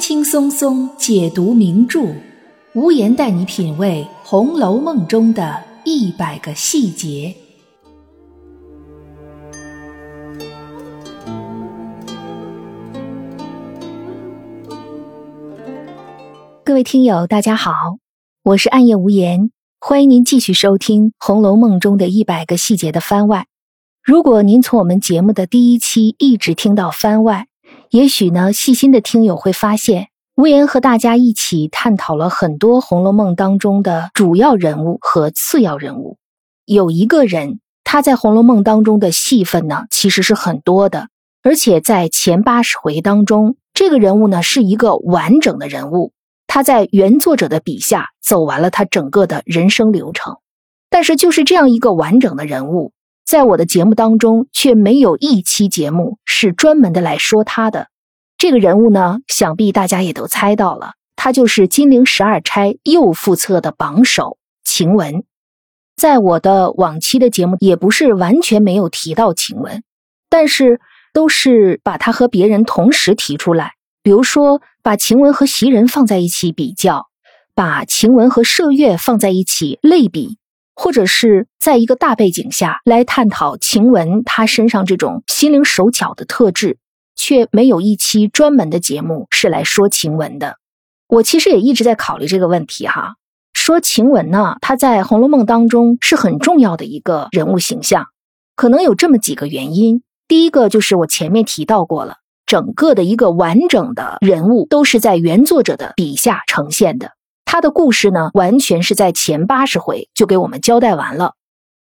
轻松松解读名著，无言带你品味《红楼梦》中的一百个细节。各位听友，大家好，我是暗夜无言，欢迎您继续收听《红楼梦》中的一百个细节的番外。如果您从我们节目的第一期一直听到番外，也许呢，细心的听友会发现，无言和大家一起探讨了很多《红楼梦》当中的主要人物和次要人物。有一个人，他在《红楼梦》当中的戏份呢，其实是很多的，而且在前八十回当中，这个人物呢是一个完整的人物。他在原作者的笔下走完了他整个的人生流程，但是就是这样一个完整的人物。在我的节目当中，却没有一期节目是专门的来说他的这个人物呢。想必大家也都猜到了，他就是金陵十二钗右副册的榜首晴雯。在我的往期的节目，也不是完全没有提到晴雯，但是都是把他和别人同时提出来。比如说，把晴雯和袭人放在一起比较，把晴雯和麝月放在一起类比。或者是在一个大背景下来探讨晴雯她身上这种心灵手巧的特质，却没有一期专门的节目是来说晴雯的。我其实也一直在考虑这个问题哈。说晴雯呢，她在《红楼梦》当中是很重要的一个人物形象，可能有这么几个原因。第一个就是我前面提到过了，整个的一个完整的人物都是在原作者的笔下呈现的。他的故事呢，完全是在前八十回就给我们交代完了。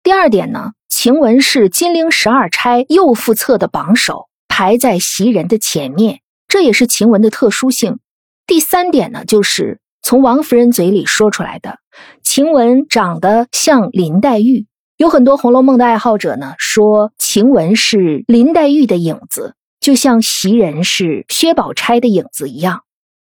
第二点呢，晴雯是金陵十二钗右副册的榜首，排在袭人的前面，这也是晴雯的特殊性。第三点呢，就是从王夫人嘴里说出来的，晴雯长得像林黛玉。有很多《红楼梦》的爱好者呢，说晴雯是林黛玉的影子，就像袭人是薛宝钗的影子一样。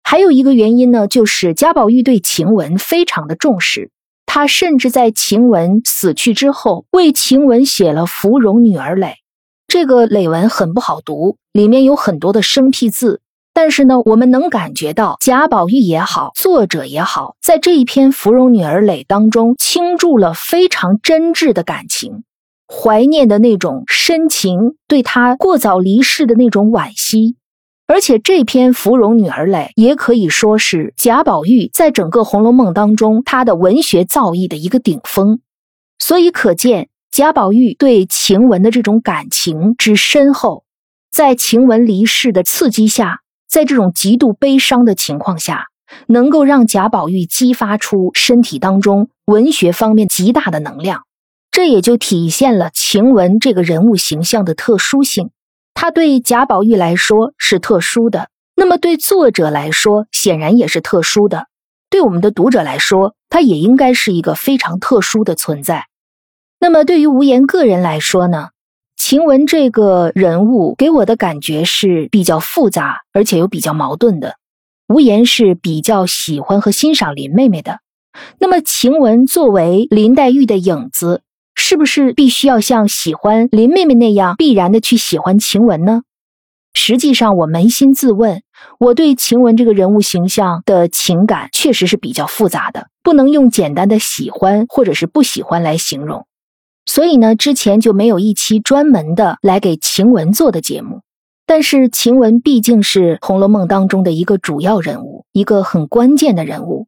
还有一个原因呢，就是贾宝玉对晴雯非常的重视，他甚至在晴雯死去之后，为晴雯写了《芙蓉女儿诔》。这个诔文很不好读，里面有很多的生僻字，但是呢，我们能感觉到贾宝玉也好，作者也好，在这一篇《芙蓉女儿诔》当中倾注了非常真挚的感情，怀念的那种深情，对他过早离世的那种惋惜。而且这篇《芙蓉女儿诔》也可以说是贾宝玉在整个《红楼梦》当中他的文学造诣的一个顶峰，所以可见贾宝玉对晴雯的这种感情之深厚。在晴雯离世的刺激下，在这种极度悲伤的情况下，能够让贾宝玉激发出身体当中文学方面极大的能量，这也就体现了晴雯这个人物形象的特殊性。他对贾宝玉来说是特殊的，那么对作者来说显然也是特殊的。对我们的读者来说，他也应该是一个非常特殊的存在。那么对于无言个人来说呢？晴雯这个人物给我的感觉是比较复杂，而且又比较矛盾的。无言是比较喜欢和欣赏林妹妹的，那么晴雯作为林黛玉的影子。是不是必须要像喜欢林妹妹那样必然的去喜欢晴雯呢？实际上，我扪心自问，我对晴雯这个人物形象的情感确实是比较复杂的，不能用简单的喜欢或者是不喜欢来形容。所以呢，之前就没有一期专门的来给晴雯做的节目。但是晴雯毕竟是《红楼梦》当中的一个主要人物，一个很关键的人物。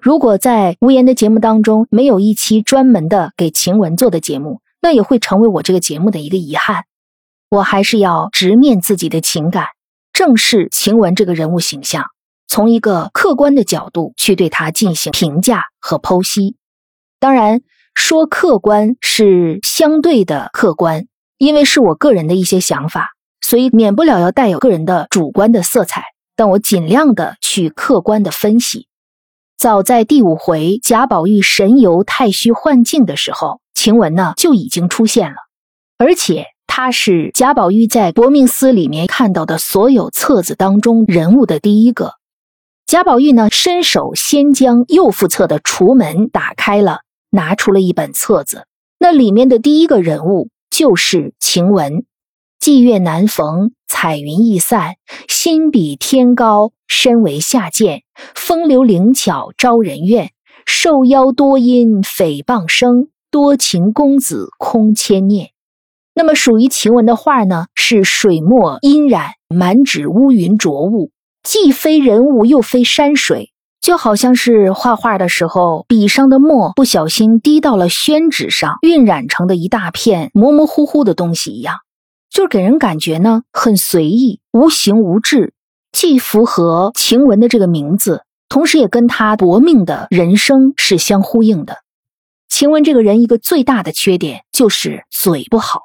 如果在无言的节目当中没有一期专门的给晴雯做的节目，那也会成为我这个节目的一个遗憾。我还是要直面自己的情感，正视晴雯这个人物形象，从一个客观的角度去对她进行评价和剖析。当然，说客观是相对的客观，因为是我个人的一些想法，所以免不了要带有个人的主观的色彩。但我尽量的去客观的分析。早在第五回贾宝玉神游太虚幻境的时候，晴雯呢就已经出现了，而且她是贾宝玉在薄命司里面看到的所有册子当中人物的第一个。贾宝玉呢伸手先将右副册的橱门打开了，拿出了一本册子，那里面的第一个人物就是晴雯。霁月难逢，彩云易散，心比天高，身为下贱。风流灵巧招人怨，受邀多因诽谤生。多情公子空牵念。那么属于晴雯的画呢？是水墨阴染，满纸乌云浊雾，既非人物，又非山水。就好像是画画的时候，笔上的墨不小心滴到了宣纸上，晕染成的一大片模模糊糊的东西一样，就给人感觉呢很随意、无形无质，既符合晴雯的这个名字，同时也跟她薄命的人生是相呼应的。晴雯这个人一个最大的缺点就是嘴不好，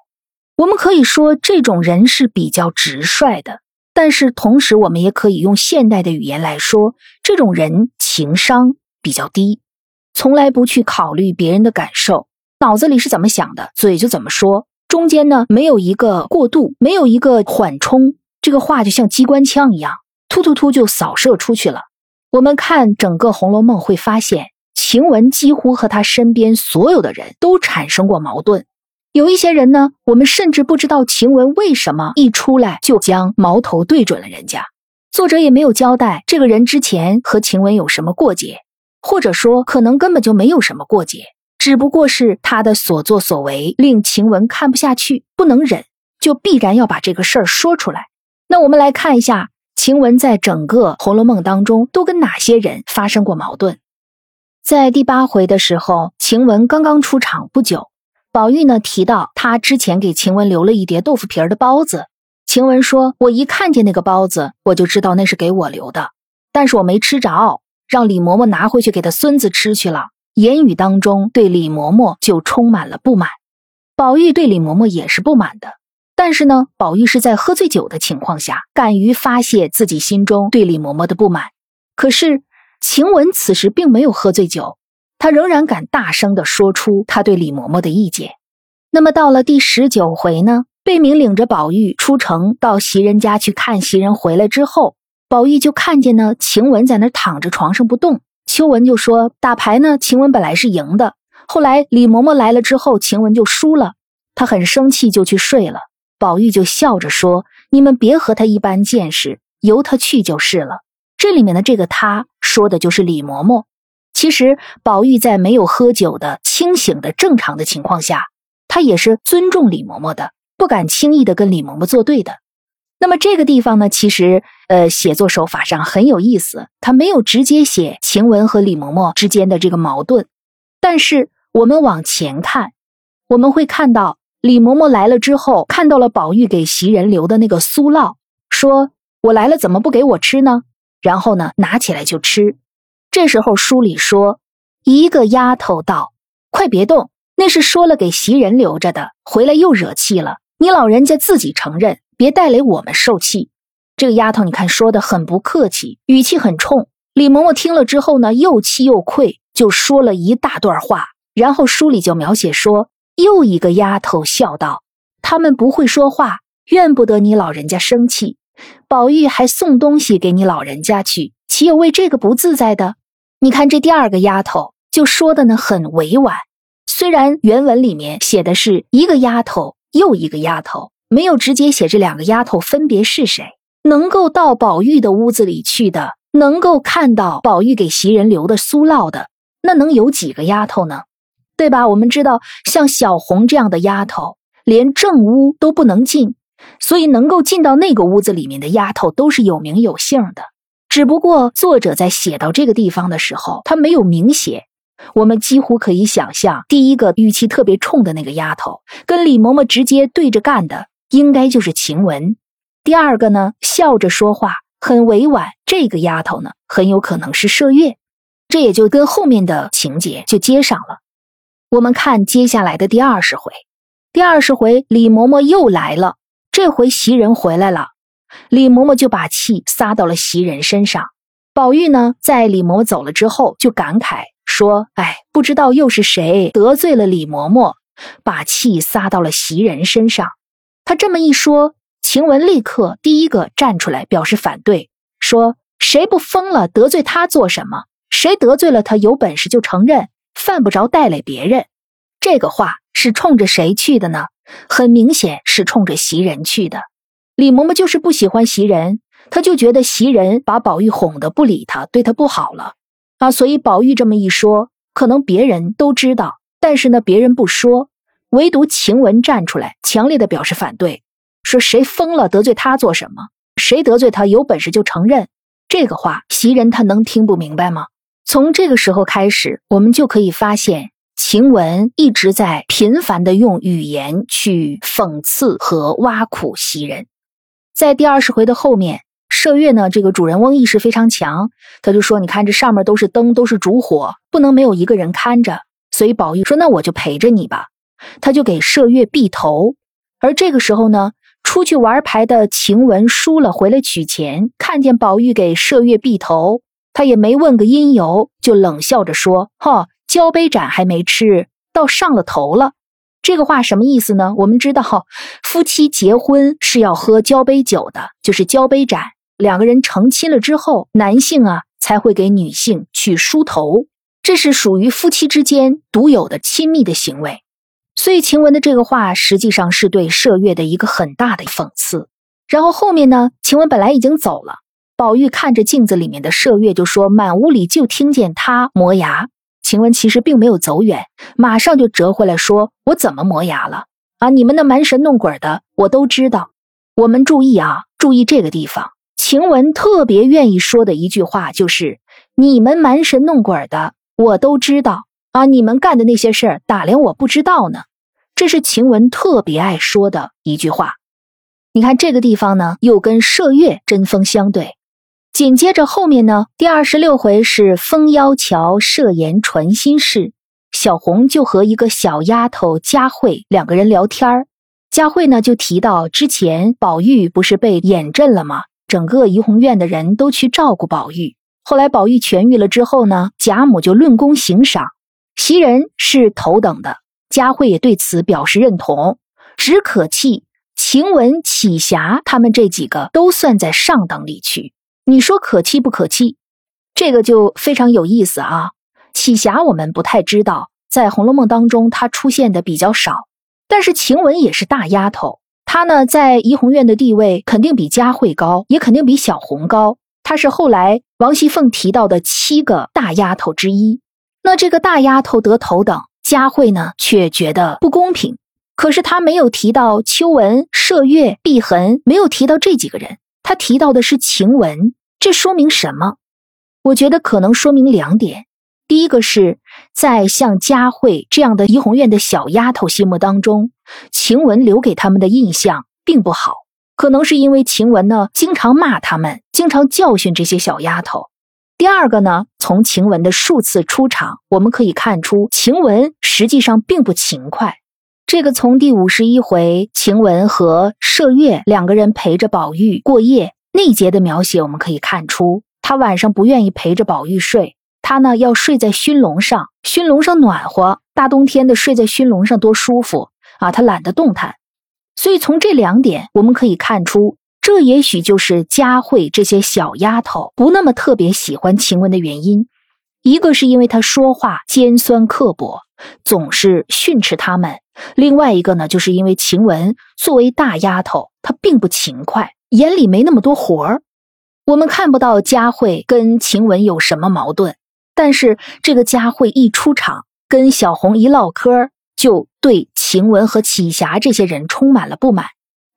我们可以说这种人是比较直率的。但是同时，我们也可以用现代的语言来说，这种人情商比较低，从来不去考虑别人的感受，脑子里是怎么想的，嘴就怎么说，中间呢没有一个过渡，没有一个缓冲，这个话就像机关枪一样，突突突就扫射出去了。我们看整个《红楼梦》，会发现晴雯几乎和他身边所有的人都产生过矛盾。有一些人呢，我们甚至不知道晴雯为什么一出来就将矛头对准了人家。作者也没有交代这个人之前和晴雯有什么过节，或者说可能根本就没有什么过节，只不过是他的所作所为令晴雯看不下去，不能忍，就必然要把这个事儿说出来。那我们来看一下晴雯在整个《红楼梦》当中都跟哪些人发生过矛盾。在第八回的时候，晴雯刚刚出场不久。宝玉呢提到他之前给晴雯留了一碟豆腐皮儿的包子，晴雯说：“我一看见那个包子，我就知道那是给我留的，但是我没吃着，让李嬷嬷拿回去给他孙子吃去了。”言语当中对李嬷嬷就充满了不满。宝玉对李嬷嬷也是不满的，但是呢，宝玉是在喝醉酒的情况下，敢于发泄自己心中对李嬷嬷的不满。可是晴雯此时并没有喝醉酒。她仍然敢大声地说出她对李嬷嬷的意见。那么到了第十九回呢？贝明领着宝玉出城到袭人家去看袭人，回来之后，宝玉就看见呢晴雯在那躺着床上不动。秋文就说打牌呢，晴雯本来是赢的，后来李嬷嬷来了之后，晴雯就输了，他很生气就去睡了。宝玉就笑着说：“你们别和他一般见识，由他去就是了。”这里面的这个他说的就是李嬷嬷。其实，宝玉在没有喝酒的清醒的正常的情况下，他也是尊重李嬷嬷的，不敢轻易的跟李嬷嬷作对的。那么这个地方呢，其实呃，写作手法上很有意思，他没有直接写晴雯和李嬷嬷之间的这个矛盾，但是我们往前看，我们会看到李嬷嬷来了之后，看到了宝玉给袭人留的那个酥酪，说：“我来了，怎么不给我吃呢？”然后呢，拿起来就吃。这时候书里说，一个丫头道：“快别动，那是说了给袭人留着的，回来又惹气了。你老人家自己承认，别带来我们受气。”这个丫头，你看说的很不客气，语气很冲。李嬷嬷听了之后呢，又气又愧，就说了一大段话。然后书里就描写说，又一个丫头笑道：“他们不会说话，怨不得你老人家生气。宝玉还送东西给你老人家去，岂有为这个不自在的？”你看这第二个丫头就说的呢很委婉，虽然原文里面写的是一个丫头又一个丫头，没有直接写这两个丫头分别是谁。能够到宝玉的屋子里去的，能够看到宝玉给袭人留的酥酪的，那能有几个丫头呢？对吧？我们知道像小红这样的丫头，连正屋都不能进，所以能够进到那个屋子里面的丫头都是有名有姓的。只不过作者在写到这个地方的时候，他没有明写。我们几乎可以想象，第一个语气特别冲的那个丫头，跟李嬷嬷直接对着干的，应该就是晴雯。第二个呢，笑着说话，很委婉，这个丫头呢，很有可能是麝月。这也就跟后面的情节就接上了。我们看接下来的第二十回，第二十回李嬷嬷又来了，这回袭人回来了。李嬷嬷就把气撒到了袭人身上。宝玉呢，在李嬷嬷走了之后，就感慨说：“哎，不知道又是谁得罪了李嬷嬷，把气撒到了袭人身上。”他这么一说，晴雯立刻第一个站出来表示反对，说：“谁不疯了？得罪他做什么？谁得罪了他，有本事就承认，犯不着带累别人。”这个话是冲着谁去的呢？很明显是冲着袭人去的。李嬷嬷就是不喜欢袭人，她就觉得袭人把宝玉哄得不理她，对她不好了啊。所以宝玉这么一说，可能别人都知道，但是呢，别人不说，唯独晴雯站出来，强烈的表示反对，说谁疯了，得罪他做什么？谁得罪他，有本事就承认。这个话，袭人她能听不明白吗？从这个时候开始，我们就可以发现。晴雯一直在频繁的用语言去讽刺和挖苦袭人，在第二十回的后面，麝月呢这个主人翁意识非常强，他就说：“你看这上面都是灯，都是烛火，不能没有一个人看着。”所以宝玉说：“那我就陪着你吧。”他就给麝月闭头。而这个时候呢，出去玩牌的晴雯输了回来取钱，看见宝玉给麝月闭头，他也没问个因由，就冷笑着说：“哈。”交杯盏还没吃到上了头了，这个话什么意思呢？我们知道，夫妻结婚是要喝交杯酒的，就是交杯盏。两个人成亲了之后，男性啊才会给女性去梳头，这是属于夫妻之间独有的亲密的行为。所以晴雯的这个话实际上是对麝月的一个很大的讽刺。然后后面呢，晴雯本来已经走了，宝玉看着镜子里面的麝月，就说：“满屋里就听见他磨牙。”晴雯其实并没有走远，马上就折回来说：“我怎么磨牙了？啊，你们那蛮神弄鬼的，我都知道。我们注意啊，注意这个地方。晴雯特别愿意说的一句话就是：‘你们蛮神弄鬼的，我都知道。啊，你们干的那些事儿，打量我不知道呢。’这是晴雯特别爱说的一句话。你看这个地方呢，又跟麝月针锋相对。”紧接着后面呢，第二十六回是风妖桥设言传心事，小红就和一个小丫头佳慧两个人聊天儿。佳慧呢就提到之前宝玉不是被眼震了吗？整个怡红院的人都去照顾宝玉。后来宝玉痊愈了之后呢，贾母就论功行赏，袭人是头等的。佳慧也对此表示认同，只可气晴雯、启霞他们这几个都算在上等里去。你说可气不可气？这个就非常有意思啊。启霞我们不太知道，在《红楼梦》当中她出现的比较少。但是晴雯也是大丫头，她呢在怡红院的地位肯定比佳慧高，也肯定比小红高。她是后来王熙凤提到的七个大丫头之一。那这个大丫头得头等，佳慧呢却觉得不公平。可是她没有提到秋纹、麝月、碧痕，没有提到这几个人。他提到的是晴雯，这说明什么？我觉得可能说明两点。第一个是在像佳慧这样的怡红院的小丫头心目当中，晴雯留给他们的印象并不好，可能是因为晴雯呢经常骂他们，经常教训这些小丫头。第二个呢，从晴雯的数次出场，我们可以看出晴雯实际上并不勤快。这个从第五十一回，晴雯和麝月两个人陪着宝玉过夜那节的描写，我们可以看出，他晚上不愿意陪着宝玉睡，他呢要睡在熏笼上，熏笼上暖和，大冬天的睡在熏笼上多舒服啊！他懒得动弹，所以从这两点我们可以看出，这也许就是佳慧这些小丫头不那么特别喜欢晴雯的原因。一个是因为她说话尖酸刻薄，总是训斥他们。另外一个呢，就是因为晴雯作为大丫头，她并不勤快，眼里没那么多活儿。我们看不到佳慧跟晴雯有什么矛盾，但是这个佳慧一出场，跟小红一唠嗑，就对晴雯和启霞这些人充满了不满。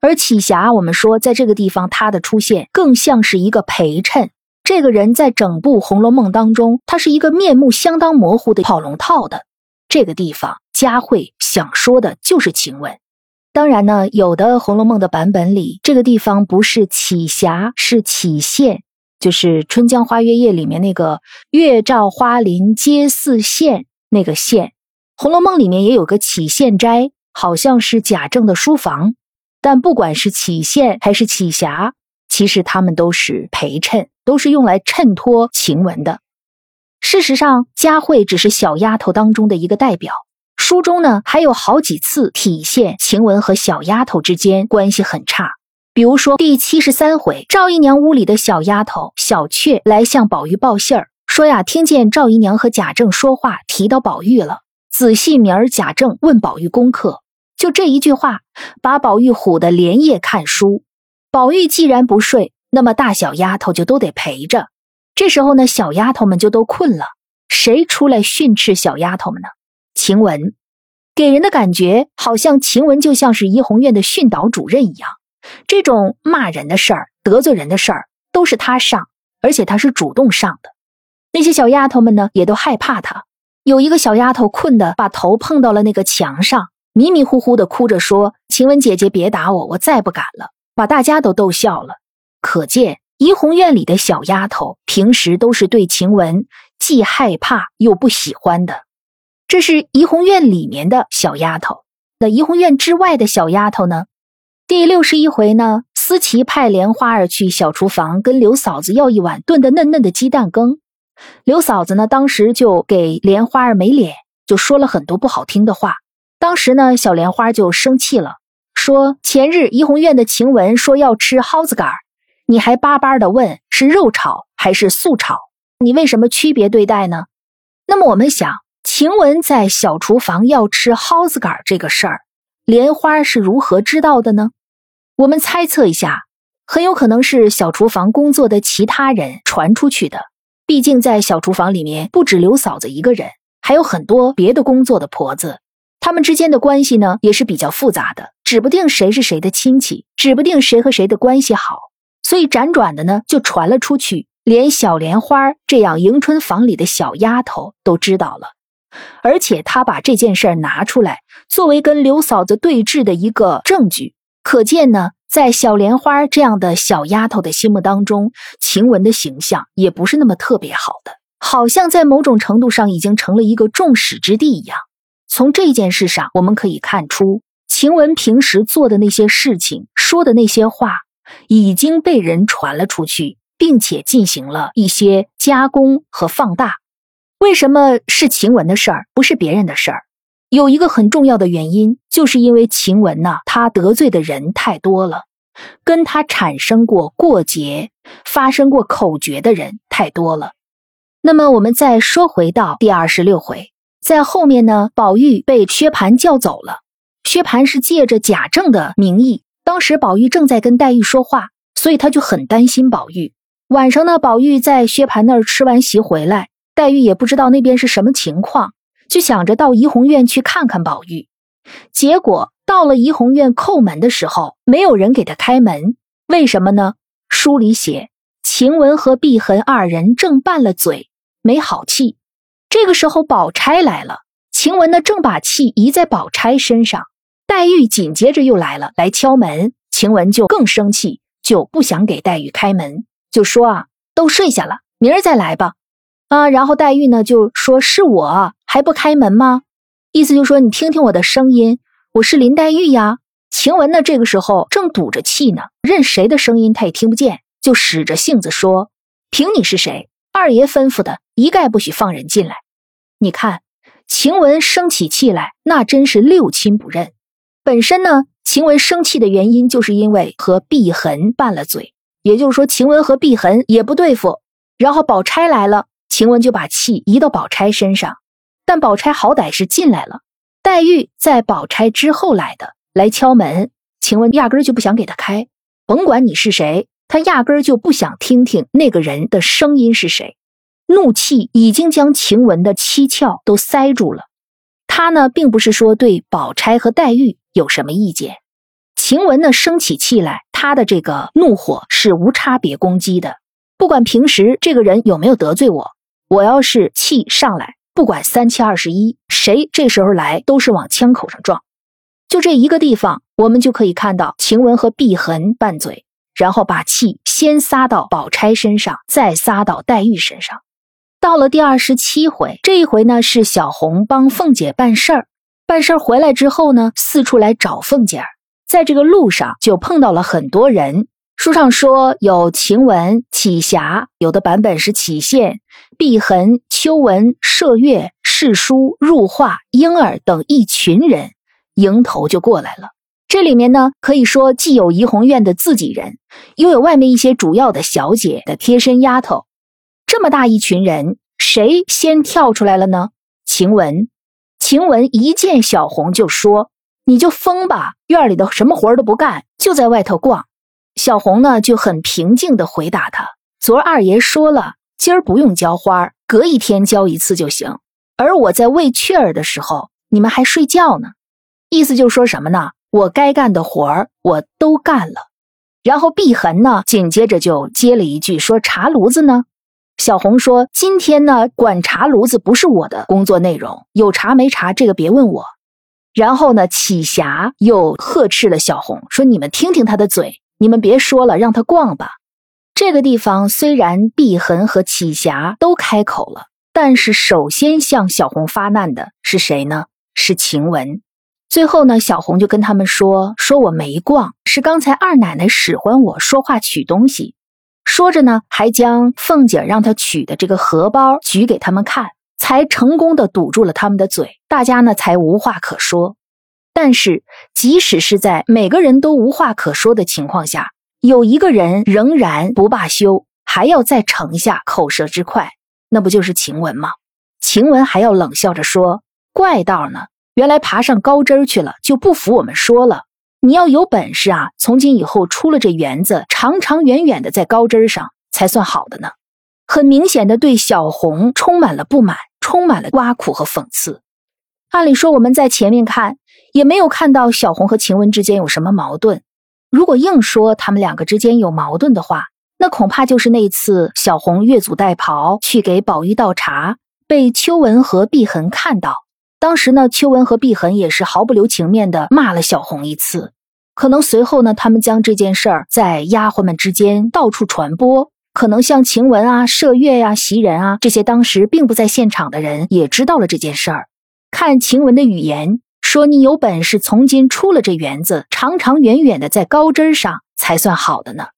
而启霞，我们说在这个地方她的出现，更像是一个陪衬。这个人在整部《红楼梦》当中，他是一个面目相当模糊的跑龙套的。这个地方，佳慧想说的就是晴雯。当然呢，有的《红楼梦》的版本里，这个地方不是启霞，是启县，就是《春江花月夜》里面那个“月照花林皆似霰”那个县。《红楼梦》里面也有个启县斋，好像是贾政的书房。但不管是启县还是起霞，其实他们都是陪衬，都是用来衬托晴雯的。事实上，佳慧只是小丫头当中的一个代表。书中呢还有好几次体现晴雯和小丫头之间关系很差。比如说第七十三回，赵姨娘屋里的小丫头小雀来向宝玉报信儿，说呀，听见赵姨娘和贾政说话，提到宝玉了。仔细明儿贾政问宝玉功课。就这一句话，把宝玉唬得连夜看书。宝玉既然不睡，那么大小丫头就都得陪着。这时候呢，小丫头们就都困了，谁出来训斥小丫头们呢？晴雯，给人的感觉好像晴雯就像是怡红院的训导主任一样，这种骂人的事儿、得罪人的事儿都是她上，而且她是主动上的。那些小丫头们呢，也都害怕她。有一个小丫头困得把头碰到了那个墙上。迷迷糊糊的哭着说：“晴雯姐姐，别打我，我再不敢了。”把大家都逗笑了。可见怡红院里的小丫头平时都是对晴雯既害怕又不喜欢的。这是怡红院里面的小丫头。那怡红院之外的小丫头呢？第六十一回呢，思琪派莲花儿去小厨房跟刘嫂子要一碗炖的嫩嫩的鸡蛋羹。刘嫂子呢，当时就给莲花儿没脸，就说了很多不好听的话。当时呢，小莲花就生气了，说：“前日怡红院的晴雯说要吃蒿子杆你还巴巴的问是肉炒还是素炒，你为什么区别对待呢？”那么我们想，晴雯在小厨房要吃蒿子杆这个事儿，莲花是如何知道的呢？我们猜测一下，很有可能是小厨房工作的其他人传出去的。毕竟在小厨房里面，不止刘嫂子一个人，还有很多别的工作的婆子。他们之间的关系呢，也是比较复杂的，指不定谁是谁的亲戚，指不定谁和谁的关系好，所以辗转的呢，就传了出去，连小莲花这样迎春房里的小丫头都知道了，而且他把这件事拿出来作为跟刘嫂子对峙的一个证据，可见呢，在小莲花这样的小丫头的心目当中，晴雯的形象也不是那么特别好的，好像在某种程度上已经成了一个众矢之的一样。从这件事上，我们可以看出，晴雯平时做的那些事情、说的那些话，已经被人传了出去，并且进行了一些加工和放大。为什么是晴雯的事儿，不是别人的事儿？有一个很重要的原因，就是因为晴雯呐，她得罪的人太多了，跟她产生过过节、发生过口角的人太多了。那么，我们再说回到第二十六回。在后面呢，宝玉被薛蟠叫走了。薛蟠是借着贾政的名义，当时宝玉正在跟黛玉说话，所以他就很担心宝玉。晚上呢，宝玉在薛蟠那儿吃完席回来，黛玉也不知道那边是什么情况，就想着到怡红院去看看宝玉。结果到了怡红院叩门的时候，没有人给他开门。为什么呢？书里写晴雯和碧痕二人正拌了嘴，没好气。这个时候，宝钗来了。晴雯呢，正把气移在宝钗身上。黛玉紧接着又来了，来敲门。晴雯就更生气，就不想给黛玉开门，就说：“啊，都睡下了，明儿再来吧。”啊，然后黛玉呢就说：“是我还不开门吗？”意思就说：“你听听我的声音，我是林黛玉呀。”晴雯呢，这个时候正堵着气呢，任谁的声音她也听不见，就使着性子说：“凭你是谁？二爷吩咐的。”一概不许放人进来。你看，晴雯生起气来，那真是六亲不认。本身呢，晴雯生气的原因，就是因为和碧痕拌了嘴，也就是说，晴雯和碧痕也不对付。然后宝钗来了，晴雯就把气移到宝钗身上。但宝钗好歹是进来了，黛玉在宝钗之后来的，来敲门，晴雯压根就不想给她开。甭管你是谁，她压根就不想听听那个人的声音是谁。怒气已经将晴雯的七窍都塞住了。他呢，并不是说对宝钗和黛玉有什么意见。晴雯呢，生起气来，她的这个怒火是无差别攻击的。不管平时这个人有没有得罪我，我要是气上来，不管三七二十一，谁这时候来都是往枪口上撞。就这一个地方，我们就可以看到晴雯和碧痕拌嘴，然后把气先撒到宝钗身上，再撒到黛玉身上。到了第二十七回，这一回呢是小红帮凤姐办事儿，办事儿回来之后呢，四处来找凤姐儿，在这个路上就碰到了很多人。书上说有晴雯、启霞，有的版本是启宪、碧痕、秋纹、麝月、世书、入画、莺儿等一群人迎头就过来了。这里面呢，可以说既有怡红院的自己人，又有外面一些主要的小姐的贴身丫头。这么大一群人，谁先跳出来了呢？晴雯，晴雯一见小红就说：“你就疯吧，院里的什么活都不干，就在外头逛。”小红呢就很平静地回答他：“昨儿二爷说了，今儿不用浇花，隔一天浇一次就行。而我在喂雀儿的时候，你们还睡觉呢。意思就说什么呢？我该干的活儿我都干了。”然后碧痕呢紧接着就接了一句说：“茶炉子呢？”小红说：“今天呢管茶炉子不是我的工作内容，有茶没茶这个别问我。”然后呢启霞又呵斥了小红说：“你们听听他的嘴。”你们别说了，让他逛吧。这个地方虽然碧痕和启霞都开口了，但是首先向小红发难的是谁呢？是晴雯。最后呢，小红就跟他们说：“说我没逛，是刚才二奶奶使唤我说话取东西。”说着呢，还将凤姐让她取的这个荷包举给他们看，才成功的堵住了他们的嘴，大家呢才无话可说。但是，即使是在每个人都无话可说的情况下，有一个人仍然不罢休，还要再盛下口舌之快，那不就是晴雯吗？晴雯还要冷笑着说：“怪道呢，原来爬上高枝去了，就不服我们说了。你要有本事啊，从今以后出了这园子，长长远远的在高枝上才算好的呢。”很明显的对小红充满了不满，充满了挖苦和讽刺。按理说，我们在前面看。也没有看到小红和晴雯之间有什么矛盾。如果硬说他们两个之间有矛盾的话，那恐怕就是那次小红越俎代庖去给宝玉倒茶，被秋文和碧痕看到。当时呢，秋文和碧痕也是毫不留情面的骂了小红一次。可能随后呢，他们将这件事儿在丫鬟们之间到处传播。可能像晴雯啊、麝月呀、袭人啊这些当时并不在现场的人也知道了这件事儿。看晴雯的语言。说你有本事，从今出了这园子，长长远远的在高枝上才算好的呢。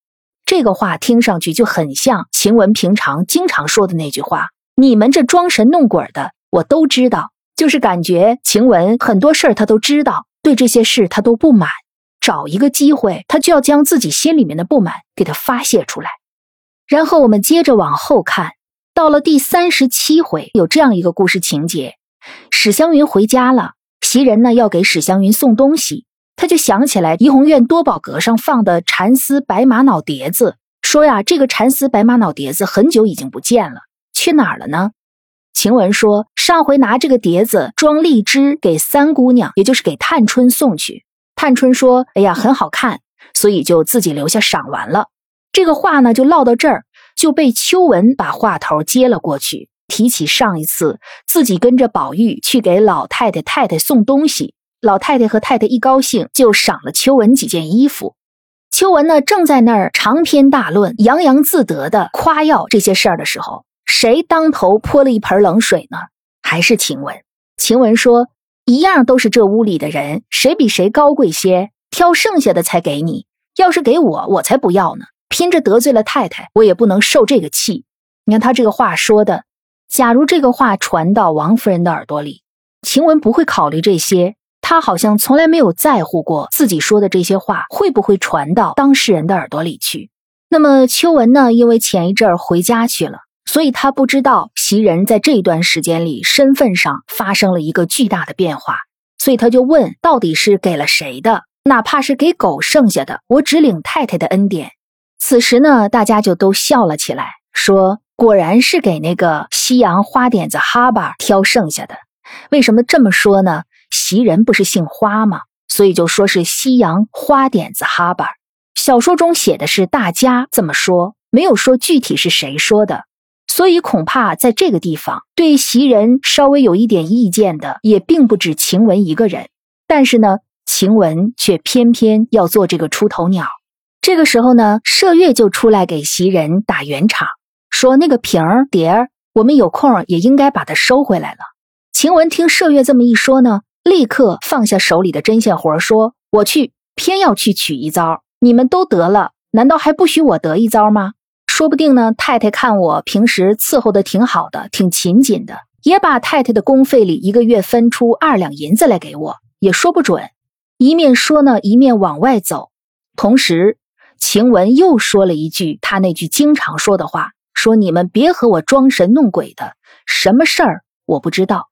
这个话听上去就很像晴雯平常经常说的那句话：“你们这装神弄鬼的，我都知道。”就是感觉晴雯很多事儿她都知道，对这些事她都不满，找一个机会，她就要将自己心里面的不满给他发泄出来。然后我们接着往后看，到了第三十七回，有这样一个故事情节：史湘云回家了。袭人呢要给史湘云送东西，他就想起来怡红院多宝阁上放的蚕丝白玛瑙碟子，说呀，这个蚕丝白玛瑙碟子很久已经不见了，去哪儿了呢？晴雯说，上回拿这个碟子装荔枝给三姑娘，也就是给探春送去。探春说，哎呀，很好看，所以就自己留下赏玩了。这个话呢就唠到这儿，就被秋文把话头接了过去。提起上一次自己跟着宝玉去给老太太太太送东西，老太太和太太一高兴就赏了秋文几件衣服。秋文呢正在那儿长篇大论、洋洋自得的夸耀这些事儿的时候，谁当头泼了一盆冷水呢？还是晴雯。晴雯说：“一样都是这屋里的人，谁比谁高贵些？挑剩下的才给你。要是给我，我才不要呢！拼着得罪了太太，我也不能受这个气。你看他这个话说的。”假如这个话传到王夫人的耳朵里，晴雯不会考虑这些，她好像从来没有在乎过自己说的这些话会不会传到当事人的耳朵里去。那么秋文呢？因为前一阵儿回家去了，所以他不知道袭人在这一段时间里身份上发生了一个巨大的变化，所以他就问：到底是给了谁的？哪怕是给狗剩下的，我只领太太的恩典。此时呢，大家就都笑了起来，说。果然是给那个西洋花点子哈巴挑剩下的。为什么这么说呢？袭人不是姓花吗？所以就说是西洋花点子哈巴。小说中写的是大家这么说，没有说具体是谁说的。所以恐怕在这个地方对袭人稍微有一点意见的，也并不止晴雯一个人。但是呢，晴雯却偏偏要做这个出头鸟。这个时候呢，麝月就出来给袭人打圆场。说那个瓶儿碟儿，我们有空也应该把它收回来了。晴雯听麝月这么一说呢，立刻放下手里的针线活，说：“我去，偏要去取一遭。你们都得了，难道还不许我得一遭吗？说不定呢，太太看我平时伺候的挺好的，挺勤谨的，也把太太的工费里一个月分出二两银子来给我，也说不准。”一面说呢，一面往外走。同时，晴雯又说了一句她那句经常说的话。说你们别和我装神弄鬼的，什么事儿我不知道。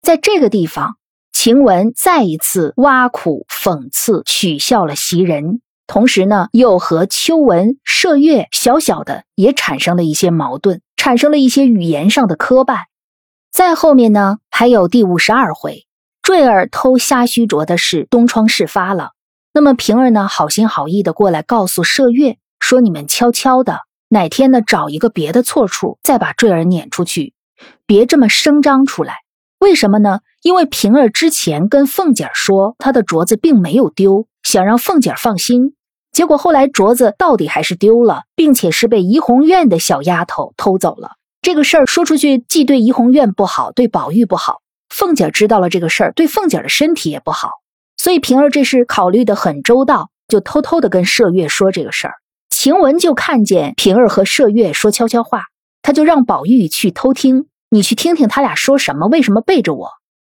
在这个地方，晴雯再一次挖苦、讽刺、取笑了袭人，同时呢，又和秋文、麝月小小的也产生了一些矛盾，产生了一些语言上的磕绊。再后面呢，还有第五十二回，坠儿偷虾须镯的事东窗事发了。那么平儿呢，好心好意的过来告诉麝月说：“你们悄悄的。”哪天呢？找一个别的错处，再把坠儿撵出去，别这么声张出来。为什么呢？因为平儿之前跟凤姐说，她的镯子并没有丢，想让凤姐放心。结果后来镯子到底还是丢了，并且是被怡红院的小丫头偷走了。这个事儿说出去，既对怡红院不好，对宝玉不好。凤姐知道了这个事儿，对凤姐的身体也不好。所以平儿这是考虑的很周到，就偷偷的跟麝月说这个事儿。晴雯就看见平儿和麝月说悄悄话，她就让宝玉去偷听，你去听听他俩说什么，为什么背着我？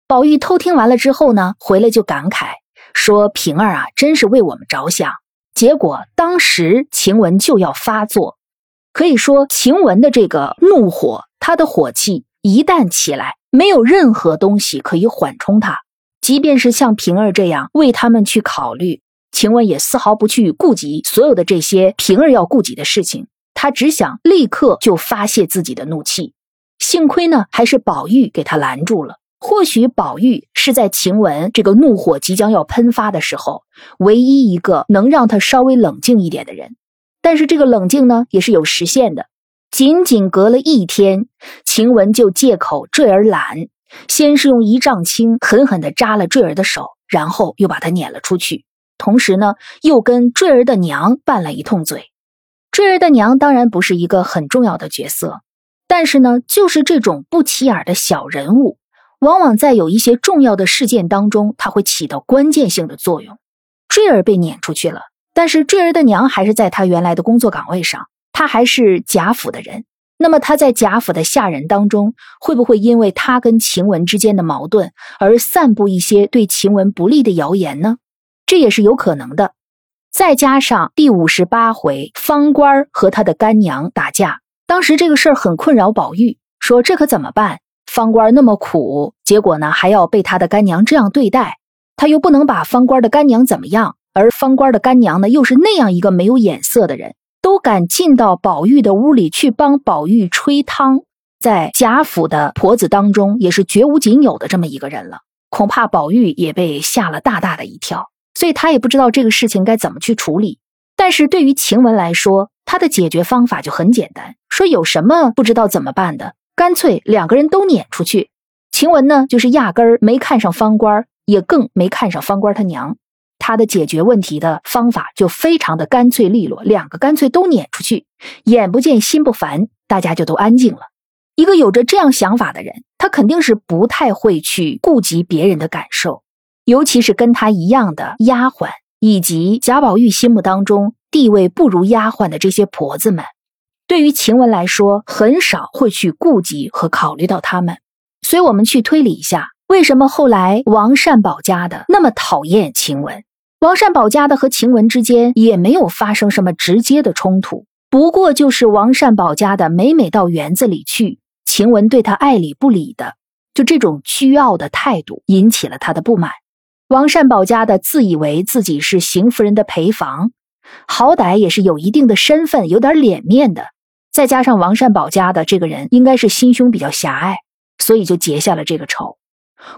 宝玉偷听完了之后呢，回来就感慨说：“平儿啊，真是为我们着想。”结果当时晴雯就要发作，可以说晴雯的这个怒火，她的火气一旦起来，没有任何东西可以缓冲她，即便是像平儿这样为他们去考虑。晴雯也丝毫不去顾及所有的这些平儿要顾及的事情，她只想立刻就发泄自己的怒气。幸亏呢，还是宝玉给她拦住了。或许宝玉是在晴雯这个怒火即将要喷发的时候，唯一一个能让她稍微冷静一点的人。但是这个冷静呢，也是有时限的。仅仅隔了一天，晴雯就借口坠儿懒，先是用一丈青狠狠地扎了坠儿的手，然后又把她撵了出去。同时呢，又跟坠儿的娘拌了一通嘴。坠儿的娘当然不是一个很重要的角色，但是呢，就是这种不起眼的小人物，往往在有一些重要的事件当中，他会起到关键性的作用。坠儿被撵出去了，但是坠儿的娘还是在他原来的工作岗位上，他还是贾府的人。那么他在贾府的下人当中，会不会因为他跟晴雯之间的矛盾而散布一些对晴雯不利的谣言呢？这也是有可能的，再加上第五十八回方官和他的干娘打架，当时这个事儿很困扰宝玉，说这可怎么办？方官那么苦，结果呢还要被他的干娘这样对待，他又不能把方官的干娘怎么样，而方官的干娘呢又是那样一个没有眼色的人，都敢进到宝玉的屋里去帮宝玉吹汤，在贾府的婆子当中也是绝无仅有的这么一个人了，恐怕宝玉也被吓了大大的一跳。所以他也不知道这个事情该怎么去处理，但是对于晴雯来说，他的解决方法就很简单，说有什么不知道怎么办的，干脆两个人都撵出去。晴雯呢，就是压根儿没看上方官，也更没看上方官他娘。他的解决问题的方法就非常的干脆利落，两个干脆都撵出去，眼不见心不烦，大家就都安静了。一个有着这样想法的人，他肯定是不太会去顾及别人的感受。尤其是跟他一样的丫鬟，以及贾宝玉心目当中地位不如丫鬟的这些婆子们，对于晴雯来说，很少会去顾及和考虑到他们。所以，我们去推理一下，为什么后来王善保家的那么讨厌晴雯？王善保家的和晴雯之间也没有发生什么直接的冲突，不过就是王善保家的每每到园子里去，晴雯对他爱理不理的，就这种倨傲的态度，引起了他的不满。王善保家的自以为自己是邢夫人的陪房，好歹也是有一定的身份、有点脸面的。再加上王善保家的这个人应该是心胸比较狭隘，所以就结下了这个仇。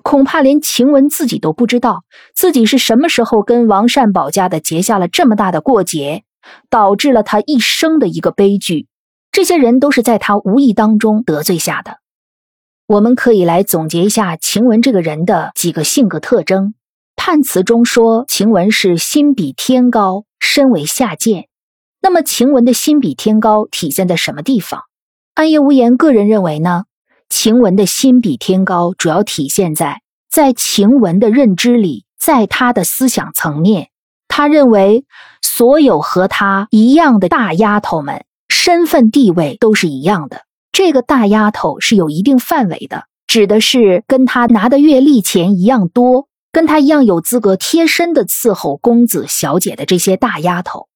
恐怕连晴雯自己都不知道自己是什么时候跟王善保家的结下了这么大的过节，导致了他一生的一个悲剧。这些人都是在他无意当中得罪下的。我们可以来总结一下晴雯这个人的几个性格特征。判词中说晴雯是心比天高，身为下贱。那么晴雯的心比天高体现在什么地方？暗夜无言个人认为呢？晴雯的心比天高主要体现在在晴雯的认知里，在她的思想层面，他认为所有和她一样的大丫头们身份地位都是一样的。这个大丫头是有一定范围的，指的是跟她拿的月例钱一样多。跟他一样有资格贴身的伺候公子小姐的这些大丫头，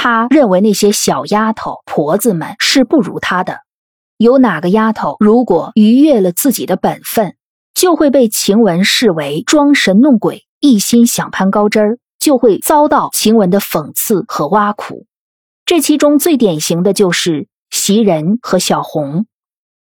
他认为那些小丫头婆子们是不如他的。有哪个丫头如果逾越了自己的本分，就会被晴雯视为装神弄鬼，一心想攀高枝儿，就会遭到晴雯的讽刺和挖苦。这其中最典型的就是袭人和小红。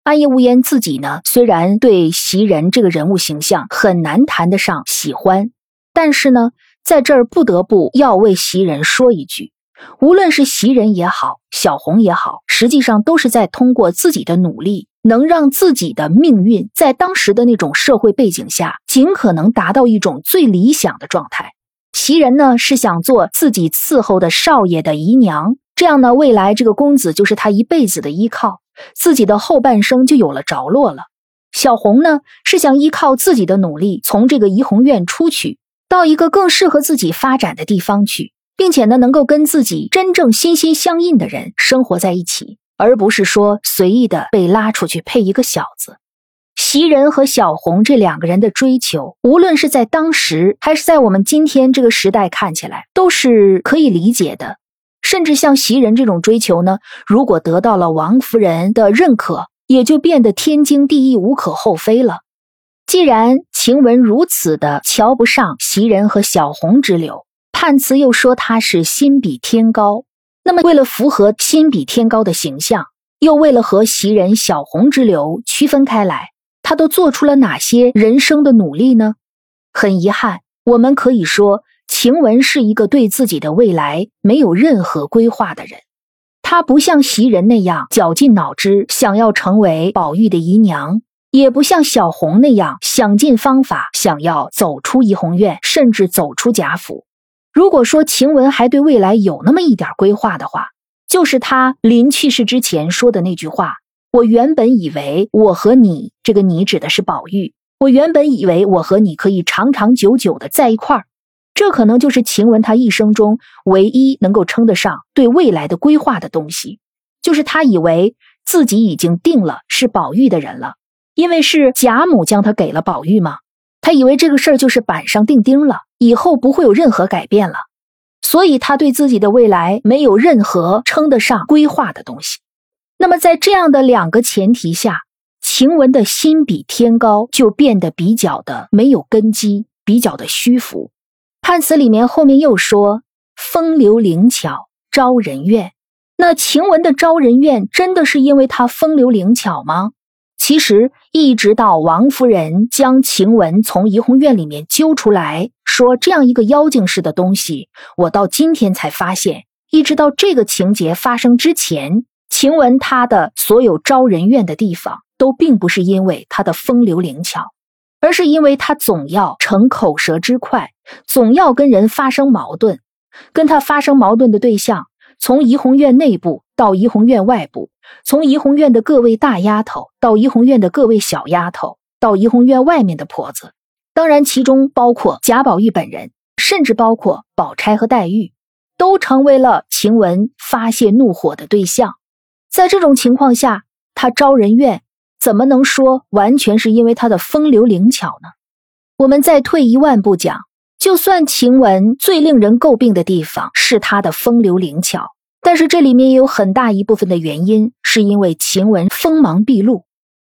暗夜无言自己呢，虽然对袭人这个人物形象很难谈得上喜欢，但是呢，在这儿不得不要为袭人说一句：无论是袭人也好，小红也好，实际上都是在通过自己的努力，能让自己的命运在当时的那种社会背景下，尽可能达到一种最理想的状态。袭人呢，是想做自己伺候的少爷的姨娘。这样呢，未来这个公子就是他一辈子的依靠，自己的后半生就有了着落了。小红呢，是想依靠自己的努力，从这个怡红院出去，到一个更适合自己发展的地方去，并且呢，能够跟自己真正心心相印的人生活在一起，而不是说随意的被拉出去配一个小子。袭人和小红这两个人的追求，无论是在当时，还是在我们今天这个时代看起来，都是可以理解的。甚至像袭人这种追求呢，如果得到了王夫人的认可，也就变得天经地义、无可厚非了。既然晴雯如此的瞧不上袭人和小红之流，判词又说她是心比天高，那么为了符合心比天高的形象，又为了和袭人、小红之流区分开来，她都做出了哪些人生的努力呢？很遗憾，我们可以说。晴雯是一个对自己的未来没有任何规划的人，她不像袭人那样绞尽脑汁想要成为宝玉的姨娘，也不像小红那样想尽方法想要走出怡红院，甚至走出贾府。如果说晴雯还对未来有那么一点规划的话，就是她临去世之前说的那句话：“我原本以为我和你，这个你指的是宝玉，我原本以为我和你可以长长久久的在一块儿。”这可能就是晴雯她一生中唯一能够称得上对未来的规划的东西，就是她以为自己已经定了是宝玉的人了，因为是贾母将她给了宝玉嘛，她以为这个事儿就是板上钉钉了，以后不会有任何改变了，所以他对自己的未来没有任何称得上规划的东西。那么在这样的两个前提下，晴雯的心比天高就变得比较的没有根基，比较的虚浮。判词里面后面又说“风流灵巧招人怨”，那晴雯的招人怨真的是因为她风流灵巧吗？其实一直到王夫人将晴雯从怡红院里面揪出来，说这样一个妖精似的东西，我到今天才发现，一直到这个情节发生之前，晴雯她的所有招人怨的地方，都并不是因为她的风流灵巧。而是因为她总要逞口舌之快，总要跟人发生矛盾。跟她发生矛盾的对象，从怡红院内部到怡红院外部，从怡红院的各位大丫头到怡红院的各位小丫头，到怡红院外面的婆子，当然其中包括贾宝玉本人，甚至包括宝钗和黛玉，都成为了晴雯发泄怒火的对象。在这种情况下，他招人怨。怎么能说完全是因为他的风流灵巧呢？我们再退一万步讲，就算晴雯最令人诟病的地方是她的风流灵巧，但是这里面也有很大一部分的原因是因为晴雯锋芒毕露。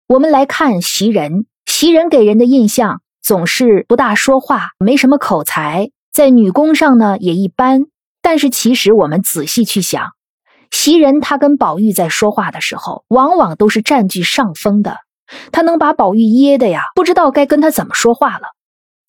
我们来看袭人，袭人给人的印象总是不大说话，没什么口才，在女工上呢也一般。但是其实我们仔细去想。袭人她跟宝玉在说话的时候，往往都是占据上风的，她能把宝玉噎的呀，不知道该跟他怎么说话了。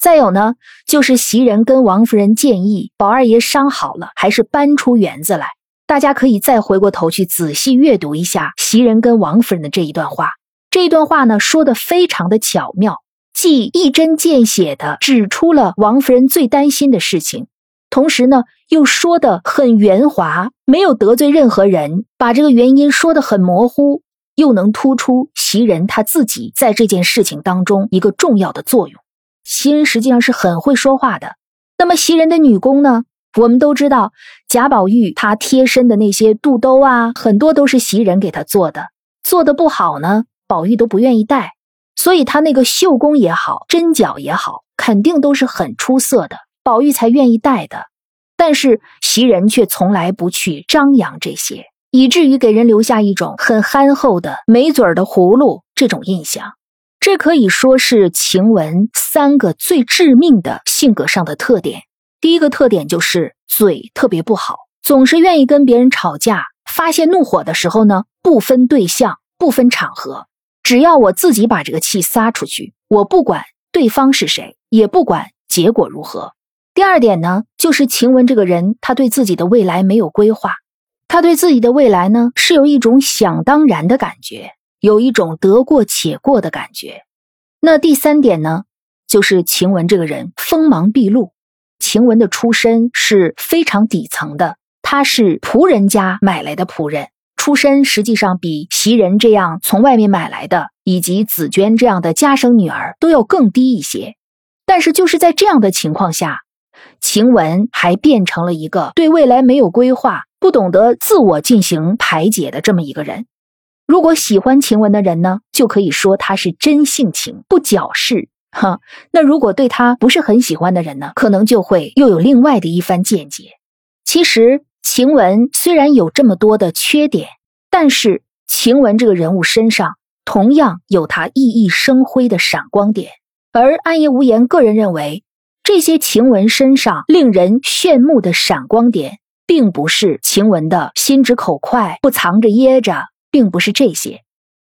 再有呢，就是袭人跟王夫人建议宝二爷伤好了，还是搬出园子来。大家可以再回过头去仔细阅读一下袭人跟王夫人的这一段话。这一段话呢，说的非常的巧妙，既一针见血的指出了王夫人最担心的事情。同时呢，又说的很圆滑，没有得罪任何人，把这个原因说的很模糊，又能突出袭人他自己在这件事情当中一个重要的作用。袭人实际上是很会说话的。那么袭人的女工呢？我们都知道贾宝玉他贴身的那些肚兜啊，很多都是袭人给他做的，做的不好呢，宝玉都不愿意戴，所以他那个绣工也好，针脚也好，肯定都是很出色的。宝玉才愿意戴的，但是袭人却从来不去张扬这些，以至于给人留下一种很憨厚的、没嘴儿的葫芦这种印象。这可以说是晴雯三个最致命的性格上的特点。第一个特点就是嘴特别不好，总是愿意跟别人吵架。发泄怒火的时候呢，不分对象，不分场合，只要我自己把这个气撒出去，我不管对方是谁，也不管结果如何。第二点呢，就是晴雯这个人，他对自己的未来没有规划，他对自己的未来呢，是有一种想当然的感觉，有一种得过且过的感觉。那第三点呢，就是晴雯这个人锋芒毕露。晴雯的出身是非常底层的，她是仆人家买来的仆人，出身实际上比袭人这样从外面买来的，以及紫娟这样的家生女儿都要更低一些。但是就是在这样的情况下。晴雯还变成了一个对未来没有规划、不懂得自我进行排解的这么一个人。如果喜欢晴雯的人呢，就可以说他是真性情，不矫饰。哈，那如果对他不是很喜欢的人呢，可能就会又有另外的一番见解。其实晴雯虽然有这么多的缺点，但是晴雯这个人物身上同样有她熠熠生辉的闪光点。而暗夜无言个人认为。这些晴雯身上令人炫目的闪光点，并不是晴雯的心直口快、不藏着掖着，并不是这些。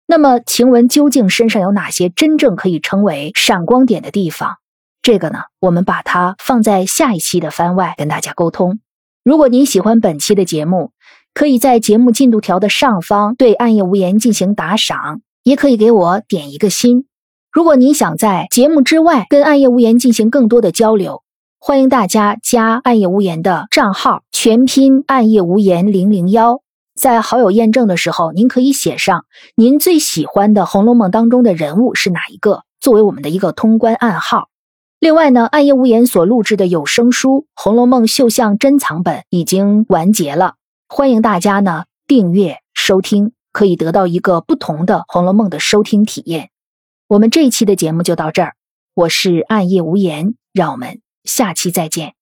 那么，晴雯究竟身上有哪些真正可以称为闪光点的地方？这个呢，我们把它放在下一期的番外跟大家沟通。如果您喜欢本期的节目，可以在节目进度条的上方对暗夜无言进行打赏，也可以给我点一个心。如果您想在节目之外跟暗夜无言进行更多的交流，欢迎大家加暗夜无言的账号，全拼暗夜无言零零幺。在好友验证的时候，您可以写上您最喜欢的《红楼梦》当中的人物是哪一个，作为我们的一个通关暗号。另外呢，暗夜无言所录制的有声书《红楼梦》绣像珍藏本已经完结了，欢迎大家呢订阅收听，可以得到一个不同的《红楼梦》的收听体验。我们这一期的节目就到这儿，我是暗夜无言，让我们下期再见。